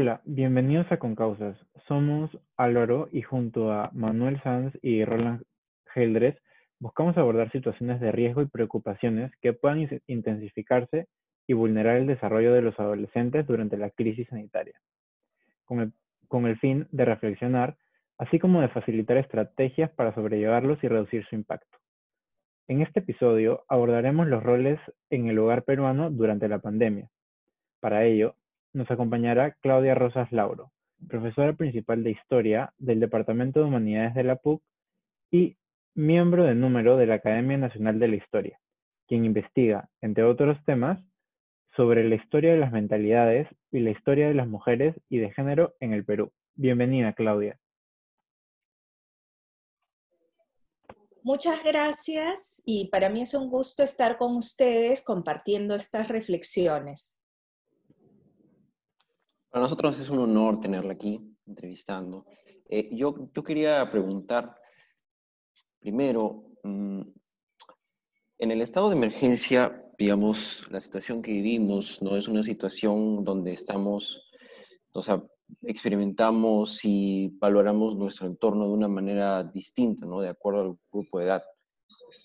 Hola, bienvenidos a Concausas. Somos Álvaro y junto a Manuel Sanz y Roland Geldres buscamos abordar situaciones de riesgo y preocupaciones que puedan intensificarse y vulnerar el desarrollo de los adolescentes durante la crisis sanitaria, con el, con el fin de reflexionar, así como de facilitar estrategias para sobrellevarlos y reducir su impacto. En este episodio abordaremos los roles en el hogar peruano durante la pandemia. Para ello, nos acompañará Claudia Rosas Lauro, profesora principal de Historia del Departamento de Humanidades de la PUC y miembro de número de la Academia Nacional de la Historia, quien investiga, entre otros temas, sobre la historia de las mentalidades y la historia de las mujeres y de género en el Perú. Bienvenida, Claudia. Muchas gracias y para mí es un gusto estar con ustedes compartiendo estas reflexiones. Para nosotros es un honor tenerla aquí entrevistando. Eh, yo, yo quería preguntar, primero, mm, en el estado de emergencia, digamos, la situación que vivimos no es una situación donde estamos, o sea, experimentamos y valoramos nuestro entorno de una manera distinta, ¿no? De acuerdo al grupo de edad.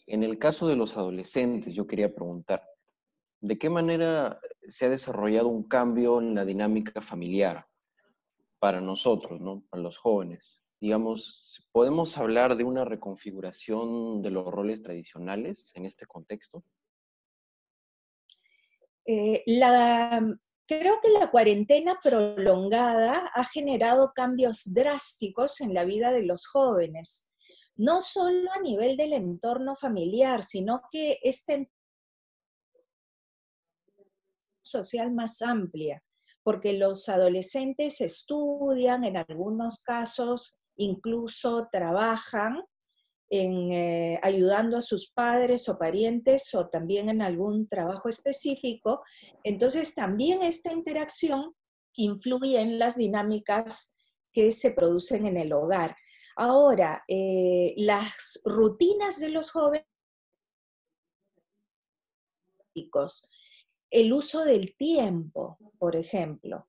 En el caso de los adolescentes, yo quería preguntar, ¿de qué manera se ha desarrollado un cambio en la dinámica familiar para nosotros, ¿no? Para los jóvenes. Digamos, ¿podemos hablar de una reconfiguración de los roles tradicionales en este contexto? Eh, la, creo que la cuarentena prolongada ha generado cambios drásticos en la vida de los jóvenes, no solo a nivel del entorno familiar, sino que este social más amplia, porque los adolescentes estudian, en algunos casos incluso trabajan en, eh, ayudando a sus padres o parientes o también en algún trabajo específico. Entonces también esta interacción influye en las dinámicas que se producen en el hogar. Ahora, eh, las rutinas de los jóvenes el uso del tiempo, por ejemplo.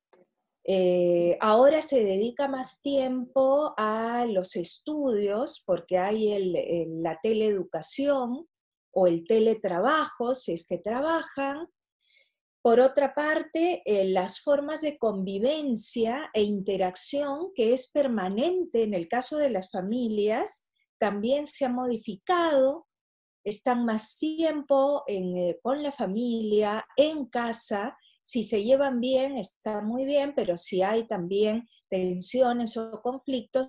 Eh, ahora se dedica más tiempo a los estudios porque hay la teleeducación o el teletrabajo, si es que trabajan. Por otra parte, eh, las formas de convivencia e interacción que es permanente en el caso de las familias también se ha modificado están más tiempo eh, con la familia, en casa. Si se llevan bien, está muy bien, pero si hay también tensiones o conflictos.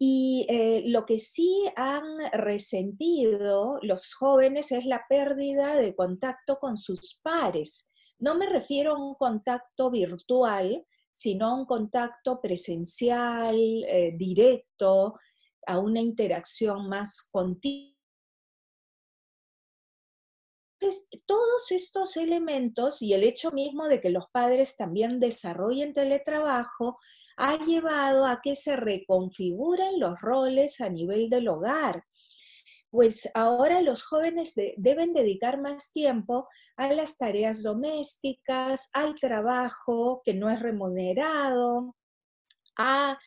Y eh, lo que sí han resentido los jóvenes es la pérdida de contacto con sus pares. No me refiero a un contacto virtual, sino a un contacto presencial, eh, directo, a una interacción más continua. Entonces, todos estos elementos y el hecho mismo de que los padres también desarrollen teletrabajo ha llevado a que se reconfiguren los roles a nivel del hogar. Pues ahora los jóvenes deben dedicar más tiempo a las tareas domésticas, al trabajo que no es remunerado, a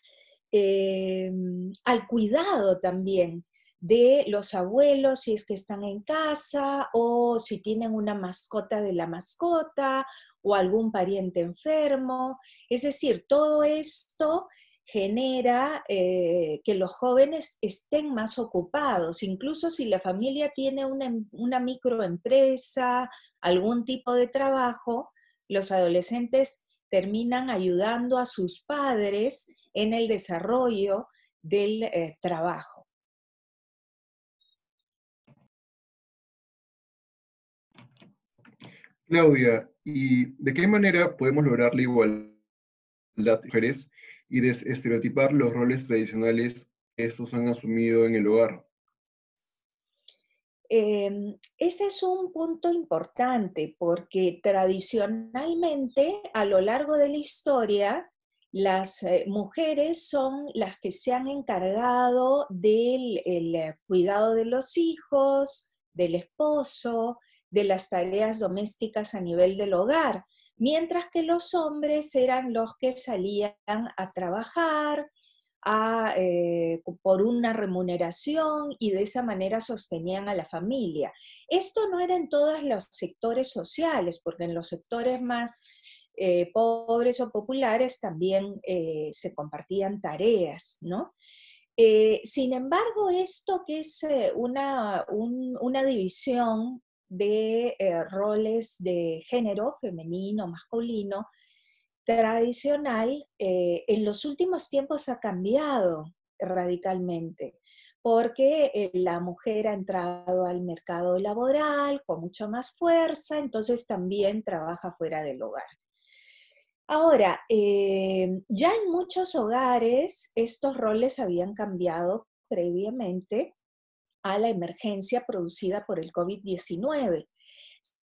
Em, al cuidado también de los abuelos si es que están en casa o si tienen una mascota de la mascota o algún pariente enfermo. Es decir, todo esto genera eh, que los jóvenes estén más ocupados, incluso si la familia tiene una, em, una microempresa, algún tipo de trabajo, los adolescentes terminan ayudando a sus padres en el desarrollo del eh, trabajo. Claudia, ¿y de qué manera podemos lograr la igualdad de mujeres y desestereotipar los roles tradicionales que estos han asumido en el hogar? Em, ese es un punto importante porque tradicionalmente a lo largo de la historia las eh, mujeres son las que se han encargado del eh, cuidado de los hijos, del esposo, de las tareas domésticas a nivel del hogar. mientras que los hombres eran los que salían a trabajar, eh, por una remuneración y de esa manera sostenían a la familia. Esto no era en todos los sectores sociales, porque en los sectores más eh, pobres o populares también eh, se compartían tareas, ¿no? sin embargo, esto que es una, una división de roles de género, femenino, masculino, tradicional eh, en los últimos tiempos ha cambiado radicalmente porque eh, la mujer ha entrado al mercado laboral con mucho más fuerza, entonces también trabaja fuera del hogar. Ahora, eh, ya en muchos hogares estos roles habían cambiado previamente a la emergencia producida por el COVID-19.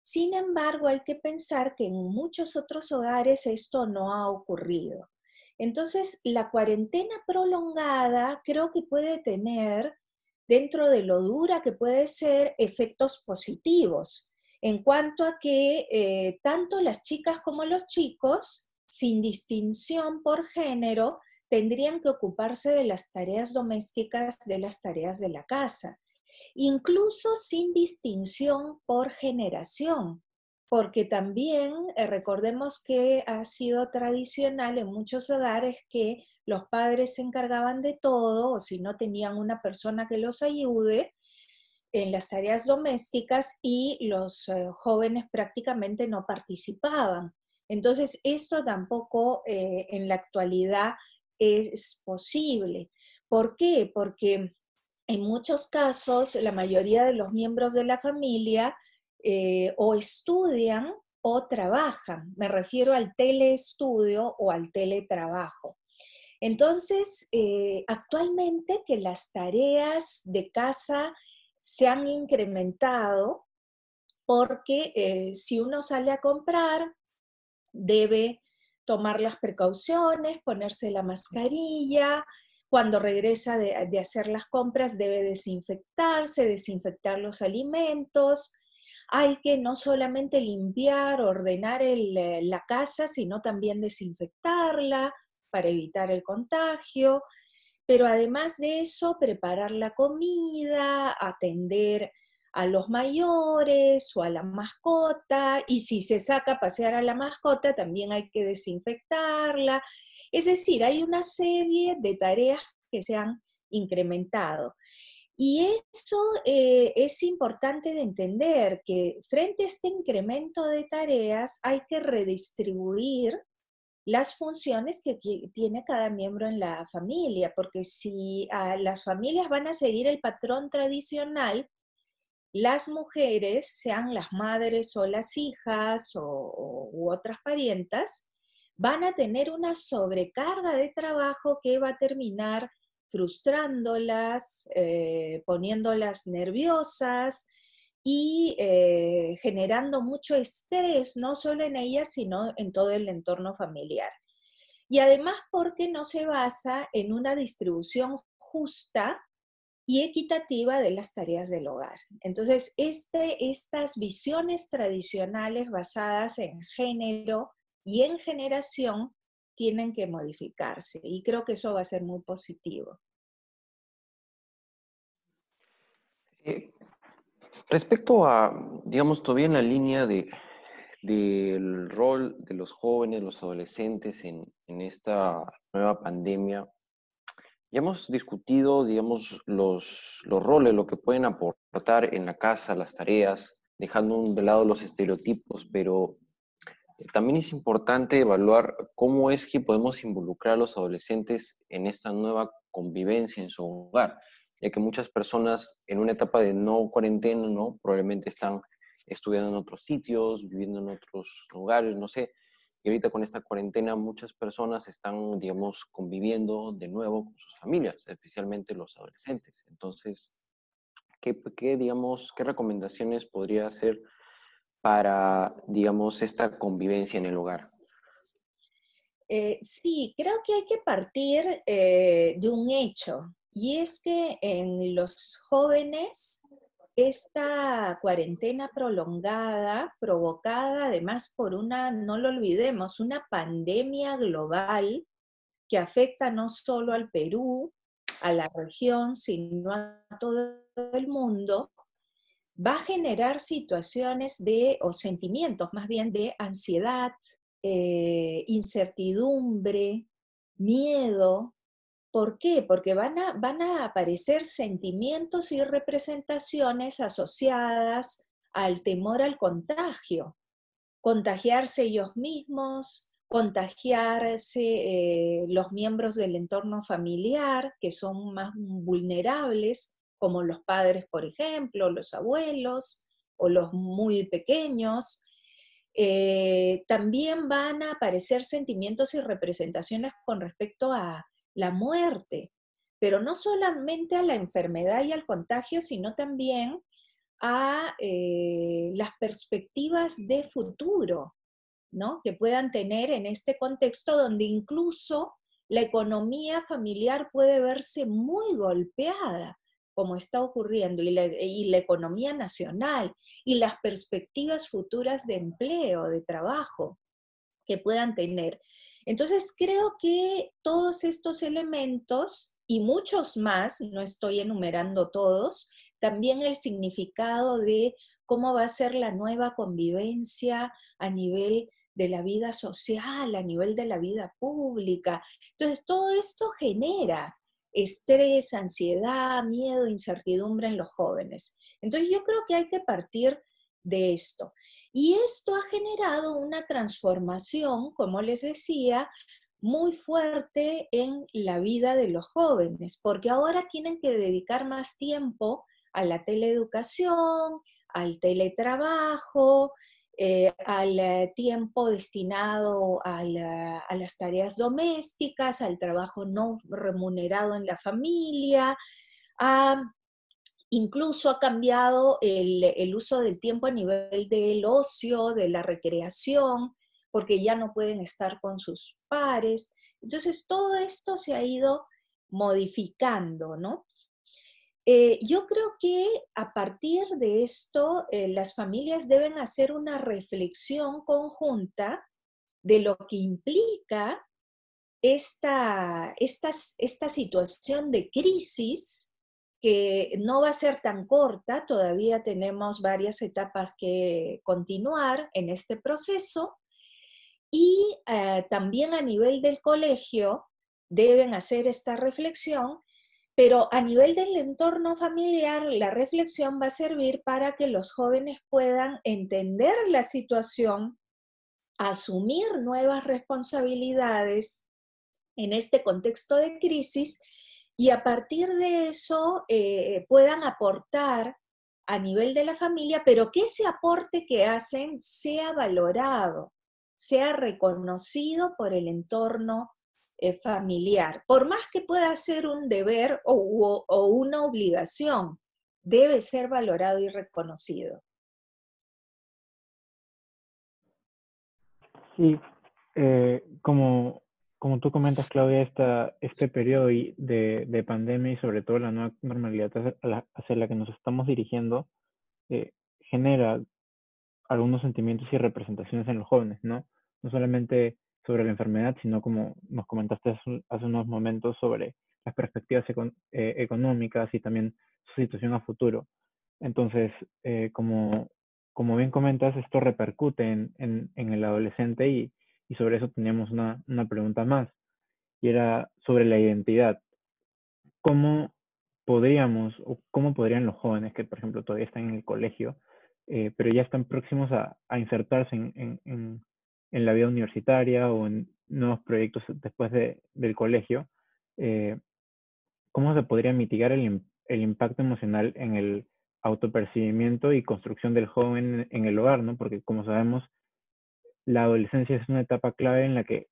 Sin embargo, hay que pensar que en muchos otros hogares esto no ha ocurrido. Entonces, la cuarentena prolongada creo que puede tener, dentro de lo dura que puede ser, efectos positivos, en cuanto a que eh, tanto las chicas como los chicos, sin distinción por género, tendrían que ocuparse de las tareas domésticas, de las tareas de la casa incluso sin distinción por generación, porque también eh, recordemos que ha sido tradicional en muchos hogares que los padres se encargaban de todo o si no tenían una persona que los ayude en las tareas domésticas y los eh, jóvenes prácticamente no participaban. Entonces, esto tampoco eh, en la actualidad es posible. ¿Por qué? Porque en muchos casos, la mayoría de los miembros de la familia eh, o estudian o trabajan. Me refiero al teleestudio o al teletrabajo. Entonces, eh, actualmente que las tareas de casa se han incrementado porque si uno sale a comprar, debe tomar las precauciones, ponerse la mascarilla, cuando regresa de, hacer las compras debe desinfectarse, desinfectar los alimentos. Hay que no solamente limpiar, ordenar eh, la casa, sino también desinfectarla para evitar el contagio. Pero además de eso, preparar la comida, atender a los mayores o a la mascota, y si se saca a pasear a la mascota, también hay que desinfectarla. Es decir, hay una serie de tareas que se han incrementado. Y eso eh, es importante de entender, que frente a este incremento de tareas hay que redistribuir las funciones que tiene cada miembro en la familia, porque si las familias van a seguir el patrón tradicional, las mujeres, sean las madres o las hijas o, u otras parientas, van a tener una sobrecarga de trabajo que va a terminar frustrándolas, eh, poniéndolas nerviosas y eh, generando mucho estrés, no solo en ellas, sino en todo el entorno familiar. Y además porque no se basa en una distribución justa y equitativa de las tareas del hogar. Entonces, este, estas visiones tradicionales basadas en género, y en generación tienen que modificarse y creo que eso va a ser muy positivo. Eh, respecto a, digamos, todavía en la línea de, del rol de los jóvenes, los adolescentes en, en, esta nueva pandemia, ya hemos discutido, digamos, los, los roles, lo que pueden aportar en la casa, las tareas, dejando de lado los estereotipos, pero también es importante evaluar cómo es que podemos involucrar a los adolescentes en esta nueva convivencia en su hogar, ya que muchas personas en una etapa de no cuarentena, ¿no? Probablemente están estudiando en otros sitios, viviendo en otros lugares, no sé. Y ahorita con esta cuarentena muchas personas están, digamos, conviviendo de nuevo con sus familias, especialmente los adolescentes. Entonces, ¿qué, qué digamos, qué recomendaciones podría hacer para, digamos, esta convivencia en el hogar? Eh, sí, creo que hay que partir eh, de un hecho, y es que en los jóvenes esta cuarentena prolongada, provocada además por una, no lo olvidemos, una pandemia global que afecta no solo al Perú, a la región, sino a todo el mundo, va a generar situaciones de, o sentimientos más bien de ansiedad, eh, incertidumbre, miedo. ¿Por qué? Porque van a, van a aparecer sentimientos y representaciones asociadas al temor al contagio. Contagiarse ellos mismos, contagiarse eh, los miembros del entorno familiar, que son más vulnerables, como los padres, por ejemplo, los abuelos o los muy pequeños. Eh, también van a aparecer sentimientos y representaciones con respecto a la muerte, pero no solamente a la enfermedad y al contagio, sino también a eh, las perspectivas de futuro, ¿no? Que puedan tener en este contexto donde incluso la economía familiar puede verse muy golpeada como está ocurriendo, y la, economía nacional, y las perspectivas futuras de empleo, de trabajo que puedan tener. Entonces, creo que todos estos elementos y muchos más, no estoy enumerando todos, también el significado de cómo va a ser la nueva convivencia a nivel de la vida social, a nivel de la vida pública. Entonces, todo esto genera estrés, ansiedad, miedo, incertidumbre en los jóvenes. Entonces yo creo que hay que partir de esto. Y esto ha generado una transformación, como les decía, muy fuerte en la vida de los jóvenes, porque ahora tienen que dedicar más tiempo a la teleeducación, al teletrabajo, eh, al eh, tiempo destinado a, las tareas domésticas, al trabajo no remunerado en la familia, incluso ha cambiado el, uso del tiempo a nivel del ocio, de la recreación, porque ya no pueden estar con sus pares. Entonces, todo esto se ha ido modificando, ¿no? Eh, yo creo que a partir de esto, eh, las familias deben hacer una reflexión conjunta de lo que implica esta, esta situación de crisis que no va a ser tan corta, todavía tenemos varias etapas que continuar en este proceso. Y eh, también a nivel del colegio deben hacer esta reflexión pero a nivel del entorno familiar, la reflexión va a servir para que los jóvenes puedan entender la situación, asumir nuevas responsabilidades en este contexto de crisis y a partir de eso eh, puedan aportar a nivel de la familia, pero que ese aporte que hacen sea valorado, sea reconocido por el entorno eh, familiar, por más que pueda ser un deber o, una obligación, debe ser valorado y reconocido. Sí, eh, como, como tú comentas, Claudia, esta, este periodo de, de, pandemia y sobre todo la nueva normalidad hacia la, que nos estamos dirigiendo eh, genera algunos sentimientos y representaciones en los jóvenes, ¿no? No solamente sobre la enfermedad, sino como nos comentaste hace, unos momentos sobre las perspectivas eh, económicas y también su situación a futuro. Entonces, eh, como, como bien comentas, esto repercute en, en, en el adolescente y, y, sobre eso teníamos una, una pregunta más, y era sobre la identidad. ¿Cómo podríamos, o cómo podrían los jóvenes que, por ejemplo, todavía están en el colegio, eh, pero ya están próximos a, a insertarse en, en, en la vida universitaria o en nuevos proyectos después de, del colegio, eh, ¿cómo se podría mitigar el, el, impacto emocional en el autopercibimiento y construcción del joven en el hogar? ¿no? Porque como sabemos, la adolescencia es una etapa clave en la que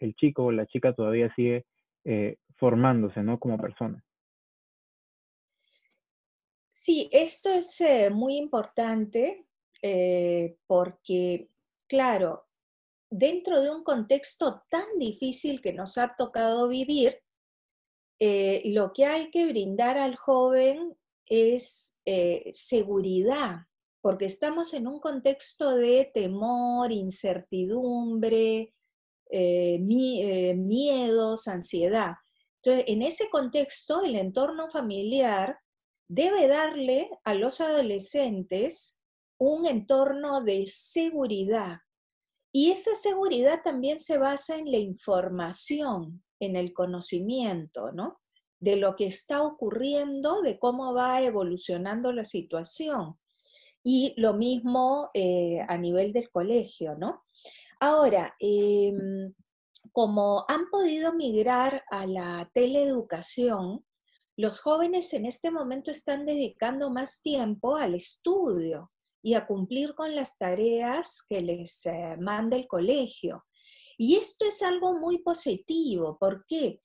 el chico o la chica todavía sigue eh, formándose ¿no? como persona. Sí, esto es eh, muy importante porque claro, dentro de un contexto tan difícil que nos ha tocado vivir, eh, lo que hay que brindar al joven es eh, seguridad, porque estamos en un contexto de temor, incertidumbre, eh, eh, miedos, ansiedad. Entonces, en ese contexto, el entorno familiar debe darle a los adolescentes un entorno de seguridad. Y esa seguridad también se basa en la información, en el conocimiento, ¿no? De lo que está ocurriendo, de cómo va evolucionando la situación. Y lo mismo eh, a nivel del colegio, ¿no? Ahora, em, como han podido migrar a la teleeducación, los jóvenes en este momento están dedicando más tiempo al estudio y a cumplir con las tareas que les eh, manda el colegio. Y esto es algo muy positivo. ¿Por qué?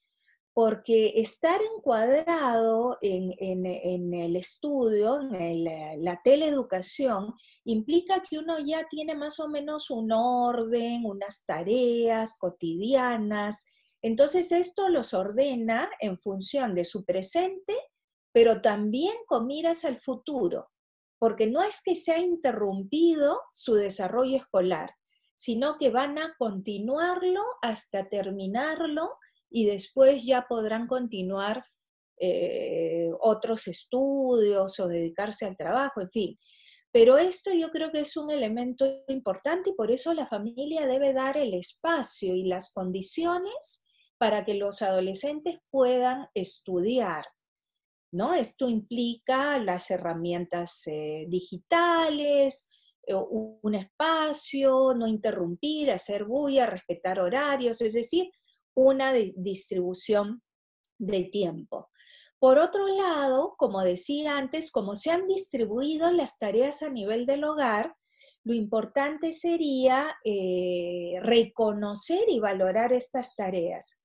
Porque estar encuadrado en, el estudio, en la teleeducación, implica que uno ya tiene más o menos un orden, unas tareas cotidianas. Entonces esto los ordena en función de su presente, pero también con miras al futuro, porque no es que se ha interrumpido su desarrollo escolar, sino que van a continuarlo hasta terminarlo y después ya podrán continuar eh, otros estudios o dedicarse al trabajo, en fin. Pero esto yo creo que es un elemento importante y por eso la familia debe dar el espacio y las condiciones para que los adolescentes puedan estudiar. ¿no? Esto implica las herramientas eh, digitales, un espacio, no interrumpir, hacer bulla, respetar horarios, es decir, una distribución de tiempo. Por otro lado, como decía antes, como se han distribuido las tareas a nivel del hogar, lo importante sería eh, reconocer y valorar estas tareas.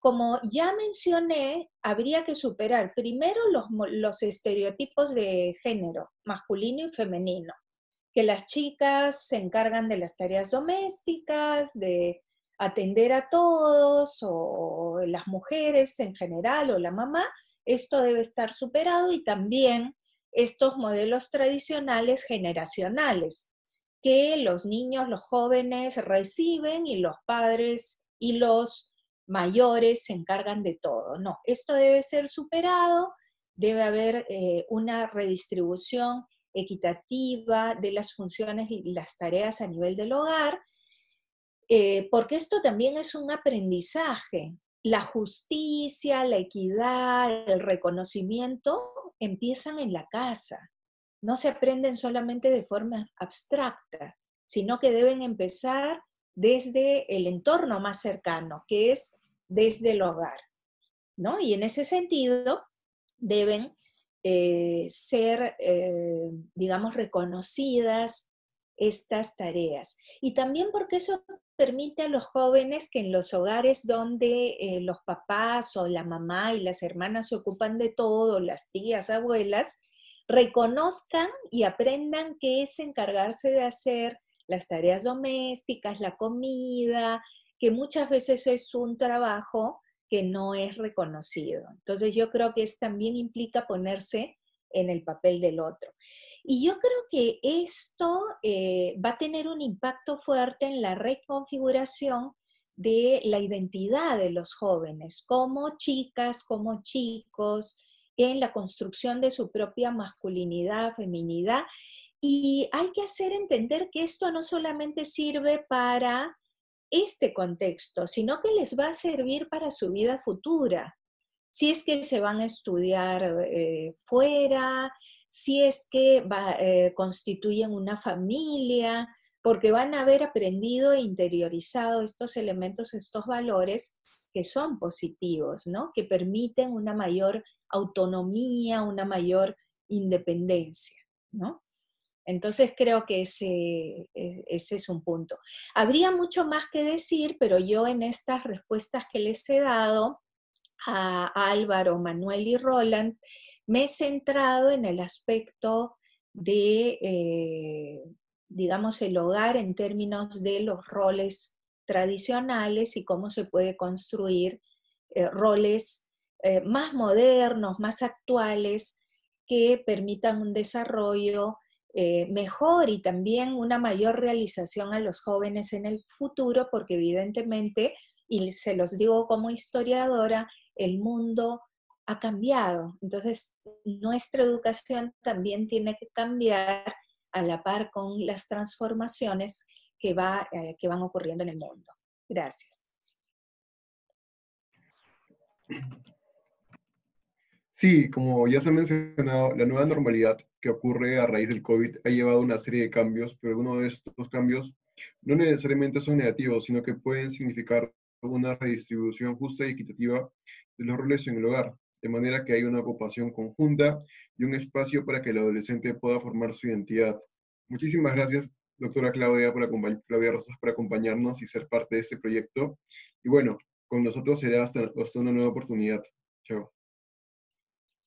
Como ya mencioné, habría que superar primero los estereotipos de género, masculino y femenino que las chicas se encargan de las tareas domésticas, de atender a todos, o las mujeres en general, o la mamá, esto debe estar superado y también estos modelos tradicionales generacionales que los niños, los jóvenes reciben y los padres y los mayores se encargan de todo. No, esto debe ser superado, debe haber eh, una redistribución equitativa de las funciones y las tareas a nivel del hogar, eh, porque esto también es un aprendizaje. La justicia, la equidad, el reconocimiento empiezan en la casa. No se aprenden solamente de forma abstracta, sino que deben empezar desde el entorno más cercano, que es desde el hogar. ¿no? Y en ese sentido, deben eh, ser, eh, digamos, reconocidas estas tareas. Y también porque eso permite a los jóvenes que en los hogares donde eh, los papás o la mamá y las hermanas se ocupan de todo, las tías, abuelas, reconozcan y aprendan qué es encargarse de hacer las tareas domésticas, la comida, que muchas veces es un trabajo que no es reconocido. Entonces yo creo que es, también implica ponerse en el papel del otro. Y yo creo que esto eh, va a tener un impacto fuerte en la reconfiguración de la identidad de los jóvenes, como chicas, como chicos, en la construcción de su propia masculinidad, feminidad. Y hay que hacer entender que esto no solamente sirve para este contexto, sino que les va a servir para su vida futura. Si es que se van a estudiar eh, fuera, si es que eh, constituyen una familia, porque van a haber aprendido e interiorizado estos elementos, estos valores que son positivos, ¿no? Que permiten una mayor autonomía, una mayor independencia, ¿no? Entonces creo que ese, ese, es un punto. Habría mucho más que decir, pero yo en estas respuestas que les he dado a Álvaro, Manuel y Roland, me he centrado en el aspecto de, eh, digamos, el hogar en términos de los roles tradicionales y cómo se puede construir eh, roles eh, más modernos, más actuales, que permitan un desarrollo mejor y también una mayor realización a los jóvenes en el futuro, porque evidentemente, y se los digo como historiadora, el mundo ha cambiado. Entonces, nuestra educación también tiene que cambiar a la par con las transformaciones que, va, eh, que van ocurriendo en el mundo. Gracias. Sí, como ya se ha mencionado, la nueva normalidad que ocurre a raíz del COVID ha llevado una serie de cambios, pero algunos de estos cambios no necesariamente son negativos, sino que pueden significar una redistribución justa y equitativa de los roles en el hogar, de manera que hay una ocupación conjunta y un espacio para que el adolescente pueda formar su identidad. Muchísimas gracias, doctora Claudia, por Rosas, por acompañarnos y ser parte de este proyecto. Y bueno, con nosotros será hasta, hasta una nueva oportunidad. Chao.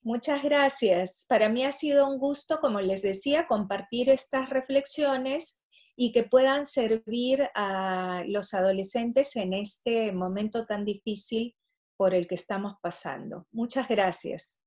Muchas gracias. Para mí ha sido un gusto, como les decía, compartir estas reflexiones y que puedan servir a los adolescentes en este momento tan difícil por el que estamos pasando. Muchas gracias.